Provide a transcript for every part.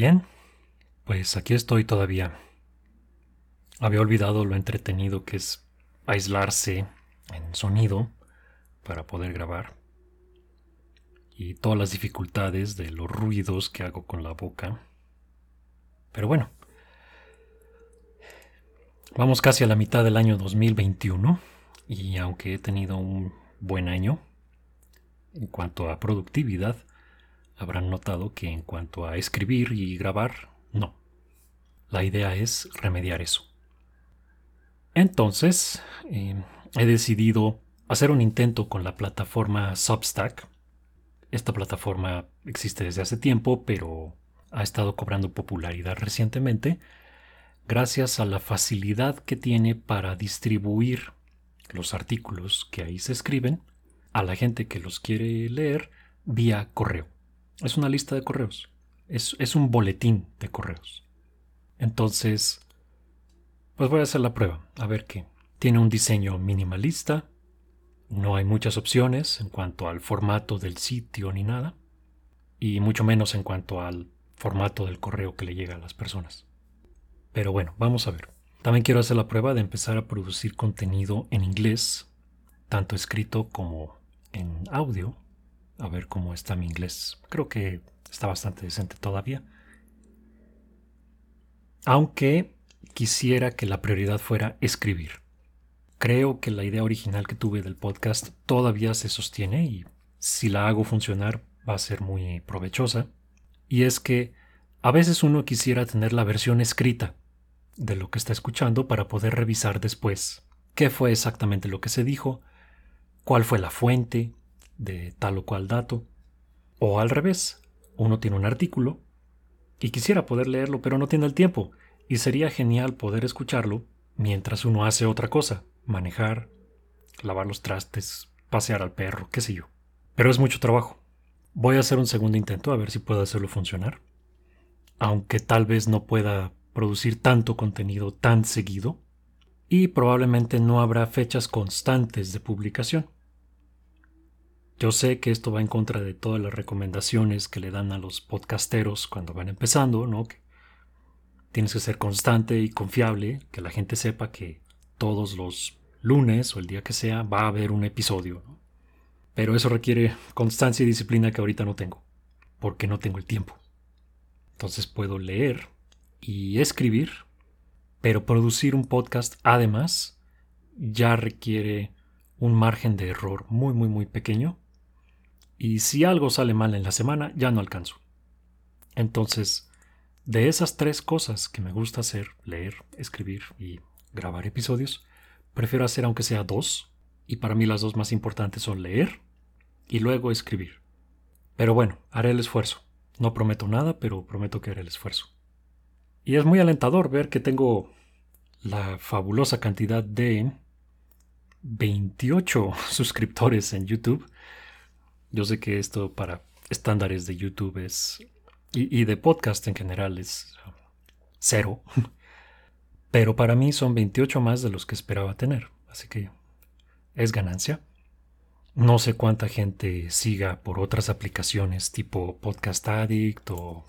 Bien, pues aquí estoy todavía. Había olvidado lo entretenido que es aislarse en sonido para poder grabar y todas las dificultades de los ruidos que hago con la boca. Pero bueno, vamos casi a la mitad del año 2021 y aunque he tenido un buen año en cuanto a productividad, habrán notado que en cuanto a escribir y grabar, no. La idea es remediar eso. Entonces, eh, he decidido hacer un intento con la plataforma Substack. Esta plataforma existe desde hace tiempo, pero ha estado cobrando popularidad recientemente gracias a la facilidad que tiene para distribuir los artículos que ahí se escriben a la gente que los quiere leer vía correo. Es una lista de correos. Es, un boletín de correos. Entonces, pues voy a hacer la prueba, a ver qué. Tiene un diseño minimalista, no hay muchas opciones en cuanto al formato del sitio ni nada, y mucho menos en cuanto al formato del correo que le llega a las personas. Pero bueno, vamos a ver. También quiero hacer la prueba de empezar a producir contenido en inglés, tanto escrito como en audio, a ver cómo está mi inglés. Creo que está bastante decente todavía. Aunque quisiera que la prioridad fuera escribir. Creo que la idea original que tuve del podcast todavía se sostiene y si la hago funcionar va a ser muy provechosa. Y es que a veces uno quisiera tener la versión escrita de lo que está escuchando para poder revisar después qué fue exactamente lo que se dijo, cuál fue la fuente de tal o cual dato. O al revés, uno tiene un artículo y quisiera poder leerlo pero no tiene el tiempo y sería genial poder escucharlo mientras uno hace otra cosa, manejar, lavar los trastes, pasear al perro, qué sé yo. Pero es mucho trabajo. Voy a hacer un segundo intento a ver si puedo hacerlo funcionar. Aunque tal vez no pueda producir tanto contenido tan seguido. Y probablemente no habrá fechas constantes de publicación. Yo sé que esto va en contra de todas las recomendaciones que le dan a los podcasteros cuando van empezando, ¿no? Tienes que ser constante y confiable, que la gente sepa que todos los lunes o el día que sea va a haber un episodio. Pero eso requiere constancia y disciplina que ahorita no tengo, porque no tengo el tiempo. Entonces puedo leer y escribir, pero producir un podcast además ya requiere un margen de error muy muy muy pequeño y si algo sale mal en la semana ya no alcanzo. Entonces, de esas tres cosas que me gusta hacer, leer, escribir y grabar episodios, prefiero hacer aunque sea dos, y para mí las dos más importantes son leer y luego escribir. Pero bueno, haré el esfuerzo. No prometo nada, pero prometo que haré el esfuerzo. Y es muy alentador ver que tengo la fabulosa cantidad de 28 suscriptores en YouTube. Yo sé que esto para estándares de YouTube es y, de podcast en general es cero. Pero para mí son 28 más de los que esperaba tener. Así que es ganancia. No sé cuánta gente siga por otras aplicaciones tipo Podcast Addict o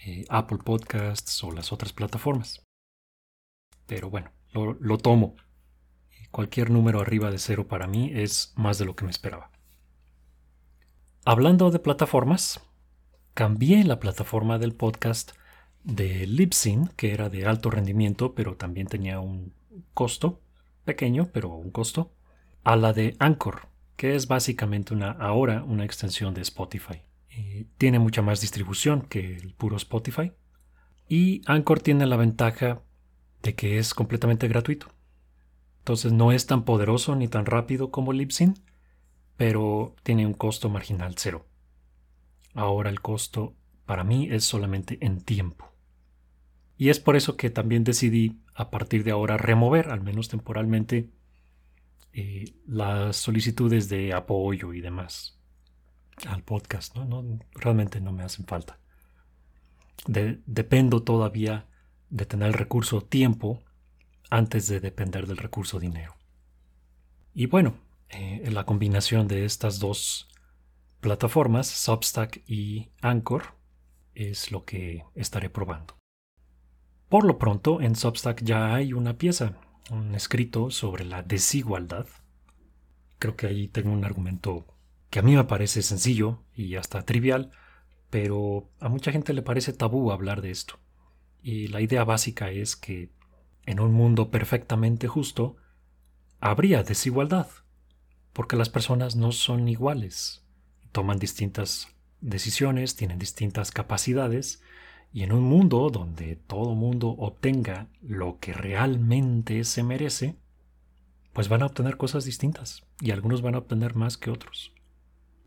eh, Apple Podcasts o las otras plataformas. Pero bueno, lo, lo tomo. Cualquier número arriba de cero para mí es más de lo que me esperaba. Hablando de plataformas, cambié la plataforma del podcast de Libsyn, que era de alto rendimiento, pero también tenía un costo, pequeño, pero un costo, a la de Anchor, que es básicamente una, ahora una extensión de Spotify. tiene mucha más distribución que el puro Spotify. Y Anchor tiene la ventaja de que es completamente gratuito. Entonces no es tan poderoso ni tan rápido como Libsyn, pero tiene un costo marginal cero. Ahora el costo para mí es solamente en tiempo. Y es por eso que también decidí a partir de ahora remover, al menos temporalmente, eh, las solicitudes de apoyo y demás al podcast. No, realmente no me hacen falta. dependo todavía de tener el recurso tiempo antes de depender del recurso dinero. Y bueno, eh, la combinación de estas dos plataformas, Substack y Anchor, es lo que estaré probando. Por lo pronto, en Substack ya hay una pieza, un escrito sobre la desigualdad. Creo que ahí tengo un argumento que a mí me parece sencillo y hasta trivial, pero a mucha gente le parece tabú hablar de esto. Y la idea básica es que en un mundo perfectamente justo habría desigualdad, porque las personas no son iguales, toman distintas decisiones, tienen distintas capacidades, y en un mundo donde todo mundo obtenga lo que realmente se merece, pues van a obtener cosas distintas, y algunos van a obtener más que otros.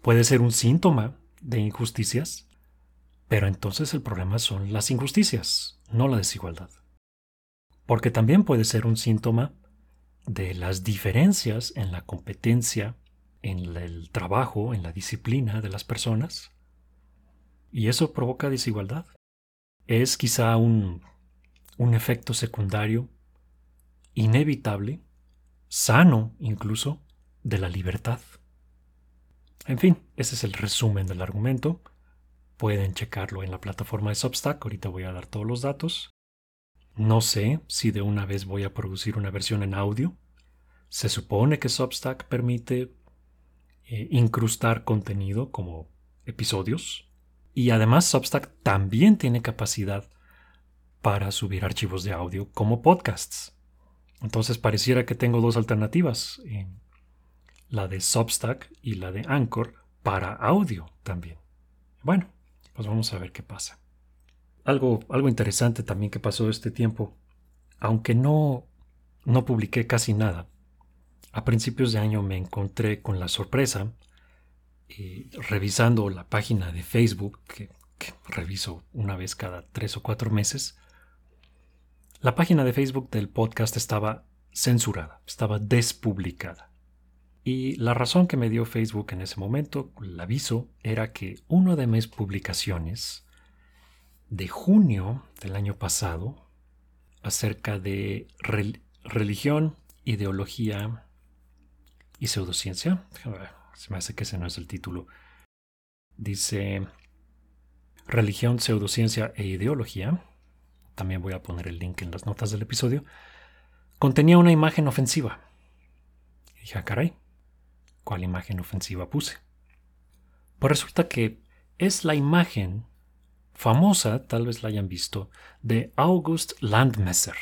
Puede ser un síntoma de injusticias, pero entonces el problema son las injusticias, no la desigualdad. Porque también puede ser un síntoma de las diferencias en la competencia, en el trabajo, en la disciplina de las personas. Y eso provoca desigualdad. Es quizá un, un efecto secundario inevitable, sano incluso, de la libertad. En fin, ese es el resumen del argumento. Pueden checarlo en la plataforma de Substack, ahorita voy a dar todos los datos. No sé si de una vez voy a producir una versión en audio. Se supone que Substack permite eh, incrustar contenido como episodios. Y además Substack también tiene capacidad para subir archivos de audio como podcasts. Entonces pareciera que tengo dos alternativas la de Substack y la de Anchor para audio también. Bueno, pues vamos a ver qué pasa. Algo, algo interesante también que pasó este tiempo, aunque no, no publiqué casi nada, a principios de año me encontré con la sorpresa, revisando la página de Facebook, que reviso una vez cada tres o cuatro meses, la página de Facebook del podcast estaba censurada, estaba despublicada. Y la razón que me dio Facebook en ese momento, el aviso, era que una de mis publicaciones de junio del año pasado, acerca de religión, ideología y pseudociencia, se me hace que ese no es el título, dice religión, pseudociencia e ideología, también voy a poner el link en las notas del episodio, contenía una imagen ofensiva. Y dije, ah, caray, cuál imagen ofensiva puse. Pues resulta que es la imagen famosa, tal vez la hayan visto, de August Landmesser.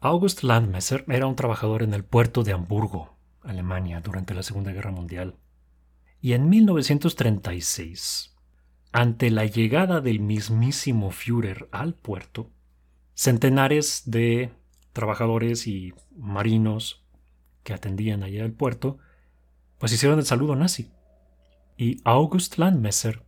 August Landmesser era un trabajador en el puerto de Hamburgo, Alemania, durante la Segunda Guerra Mundial. Y en 1936, ante la llegada del mismísimo Führer al puerto, centenares de trabajadores y marinos que atendían allá el puerto pues hicieron el saludo nazi. Y August Landmesser,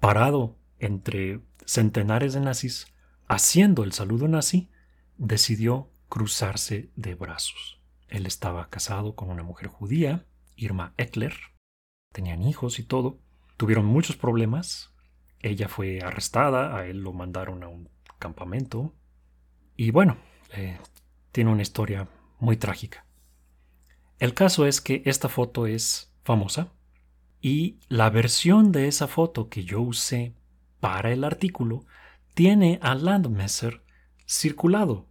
parado entre centenares de nazis, haciendo el saludo nazi, decidió cruzarse de brazos. Él estaba casado con una mujer judía, Irma Eckler, tenían hijos y todo, tuvieron muchos problemas, ella fue arrestada, a él lo mandaron a un campamento, y bueno, eh, tiene una historia muy trágica. El caso es que esta foto es famosa y la versión de esa foto que yo usé para el artículo tiene a Landmesser circulado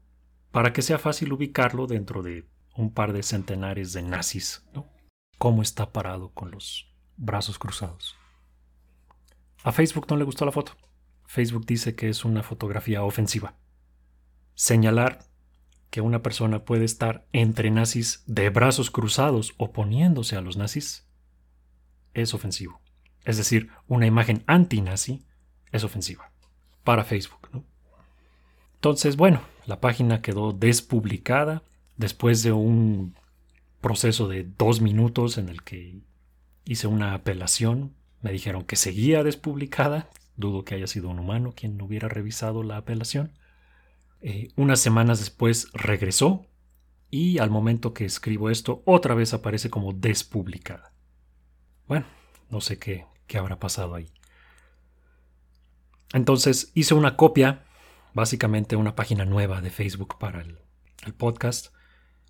para que sea fácil ubicarlo dentro de un par de centenares de nazis, ¿no? Cómo está parado con los brazos cruzados. A Facebook no le gustó la foto. Facebook dice que es una fotografía ofensiva. Señalar que una persona puede estar entre nazis de brazos cruzados oponiéndose a los nazis es ofensivo. Es decir, una imagen anti-nazi es ofensiva para Facebook. Entonces, bueno, la página quedó despublicada después de un proceso de dos minutos en el que hice una apelación. Me dijeron que seguía despublicada. Dudo que haya sido un humano quien hubiera revisado la apelación. Eh, unas semanas después regresó y al momento que escribo esto otra vez aparece como despublicada. Bueno, no sé qué, qué habrá pasado ahí. Entonces hice una copia, básicamente una página nueva de Facebook para el, el podcast.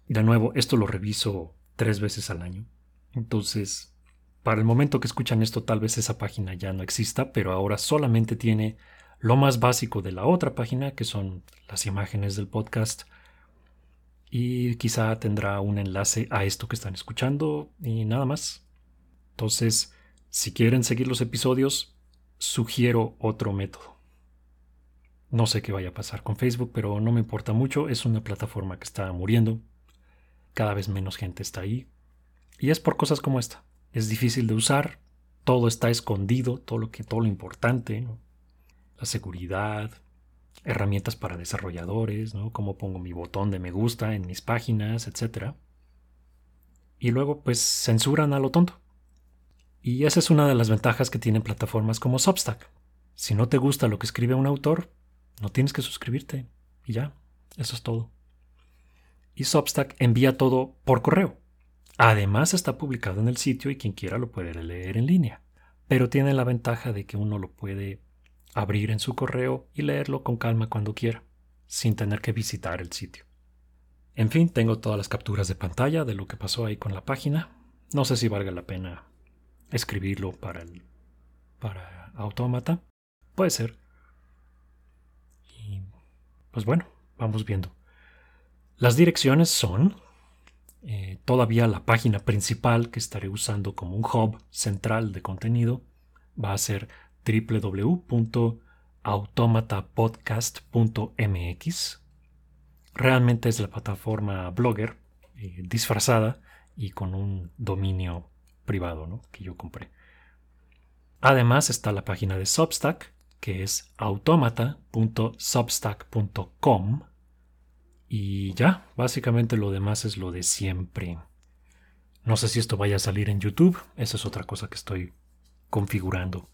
De nuevo, esto lo reviso tres veces al año. Entonces, para el momento que escuchan esto, tal vez esa página ya no exista, pero ahora solamente tiene lo más básico de la otra página, que son las imágenes del podcast. Y quizá tendrá un enlace a esto que están escuchando y nada más. Entonces, si quieren seguir los episodios, sugiero otro método. No sé qué vaya a pasar con Facebook, pero no me importa mucho. Es una plataforma que está muriendo. Cada vez menos gente está ahí. Y es por cosas como esta. Es difícil de usar. Todo está escondido, todo lo que, todo lo importante, la seguridad, herramientas para desarrolladores, ¿no? Cómo pongo mi botón de me gusta en mis páginas, etc. Y luego, pues, censuran a lo tonto. Y esa es una de las ventajas que tienen plataformas como Substack. Si no te gusta lo que escribe un autor, no tienes que suscribirte. Y ya, eso es todo. Y Substack envía todo por correo. Además está publicado en el sitio y quien quiera lo puede leer en línea. Pero tiene la ventaja de que uno lo puede abrir en su correo y leerlo con calma cuando quiera, sin tener que visitar el sitio. En fin, tengo todas las capturas de pantalla de lo que pasó ahí con la página. No sé si valga la pena escribirlo para el para Autómata. Puede ser. Y pues bueno, vamos viendo. Las direcciones son eh, todavía la página principal que estaré usando como un hub central de contenido va a ser www.automatapodcast.mx. Realmente es la plataforma Blogger eh, disfrazada y con un dominio privado que yo compré. Además está la página de Substack, que es automata.substack.com. Y ya, básicamente lo demás es lo de siempre. No sé si esto vaya a salir en YouTube, esa es otra cosa que estoy configurando.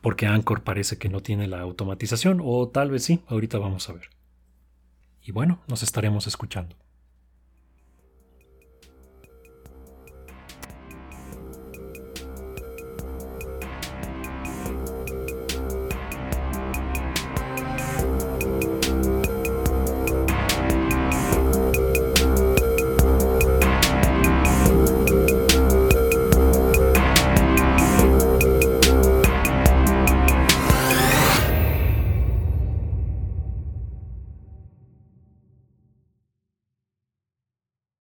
Porque Anchor parece que no tiene la automatización, o tal vez sí, ahorita vamos a ver. Y bueno, nos estaremos escuchando.